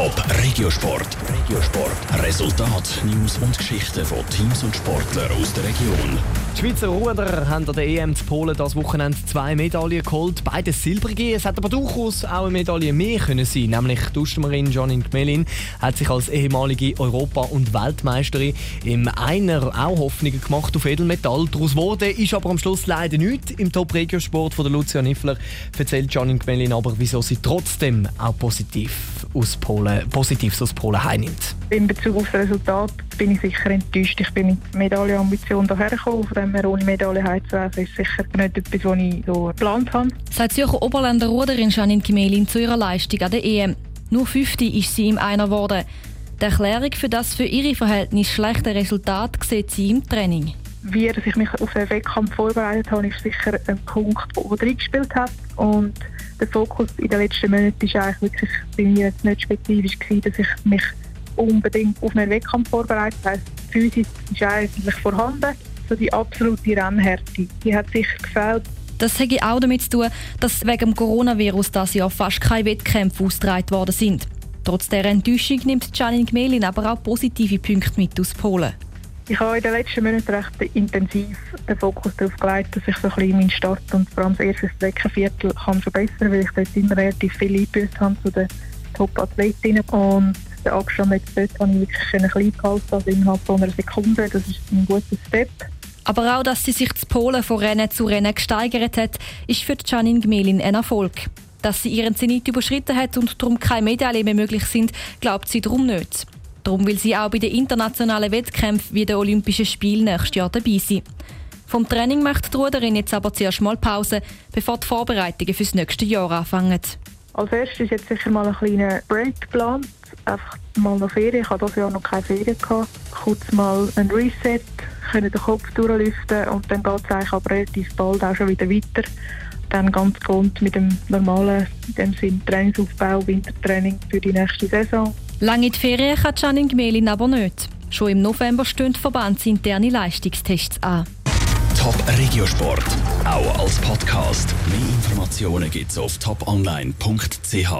Top Regiosport. Regiosport. Resultat, News und Geschichten von Teams und Sportlern aus der Region. Die Schweizer Ruder haben an der EM zu Polen das Wochenende zwei Medaillen geholt, beide silbrige. Es hätte aber durchaus auch eine Medaille mehr können sein, nämlich die Ustermarin Janine Gmelin hat sich als ehemalige Europa- und Weltmeisterin im Einer auch Hoffnungen gemacht auf Edelmetall. Daraus wurde ist aber am Schluss leider nichts. Im Top Regiosport von der Lucia Niffler erzählt Janine Gmelin aber, wieso sie trotzdem auch positiv aus Polen, Positives aus Polen heimnimmt. In Bezug auf das Resultat bin ich sicher enttäuscht. Ich bin mit Medaillenambition hierher gekommen. Von dem her ohne Medaille heimzuwerfen ist sicher nicht etwas, was ich so geplant habe. Sagt Zürcher Oberländer Ruderin Janine Kimelin zu ihrer Leistung an der EM. Nur Fünfte ist sie im Einer geworden. Die Erklärung für das für ihre Verhältnisse schlechte Resultat sieht sie im Training. Wie er sich mich auf den Wettkampf vorbereitet habe, ist sicher ein Punkt, der reingespielt hat. Und der Fokus in den letzten Monaten war eigentlich wirklich bei mir jetzt nicht spezifisch gewesen, dass ich mich unbedingt auf einen Wettkampf vorbereitet habe. Die Physis ist eigentlich vorhanden. So die absolute Rennhärte, die hat sicher gefehlt. Das hätte auch damit zu tun, dass wegen dem Coronavirus das Jahr fast keine Wettkämpfe ausgetragen worden sind. Trotz der Enttäuschung nimmt Janine Gmelin aber auch positive Punkte mit aus Polen. Ich habe in den letzten Monaten recht intensiv den Fokus darauf gelegt, dass ich so ein bisschen meinen Start und vor allem das erste Streckenviertel kann verbessern kann, weil ich dort immer relativ viel eingebüßt habe zu den Top-Athletinnen. Und den Abstand jetzt dort habe ich wirklich ein klein gehalten, also innerhalb von einer Sekunde. Das ist ein guter Step. Aber auch, dass sie sich zu Polen von Rennen zu Rennen gesteigert hat, ist für Janine Gmelin ein Erfolg. Dass sie ihren Zenit überschritten hat und darum keine Medaillen mehr möglich sind, glaubt sie darum nicht. Darum will sie auch bei den internationalen Wettkämpfen wie den Olympischen Spielen nächstes Jahr dabei sein. Vom Training macht die Ruderin jetzt aber zuerst mal Pause, bevor die Vorbereitungen fürs nächste Jahr anfangen. Als erstes ist jetzt sicher mal ein kleiner Break geplant. Einfach mal noch Ferien. Ich hatte dieses Jahr noch keine Ferien. Kurz mal ein Reset, können den Kopf durchlüften und dann geht es eigentlich aber relativ bald auch schon wieder weiter. Dann ganz gewohnt mit dem normalen, in dem Sinn Trainingsaufbau, Wintertraining für die nächste Saison. Lange die Ferien kann Janine Gmelin aber nicht. Schon im November stehen verbandsinterne Leistungstests an. Top Regiosport, auch als Podcast. Mehr Informationen gibt's auf toponline.ch.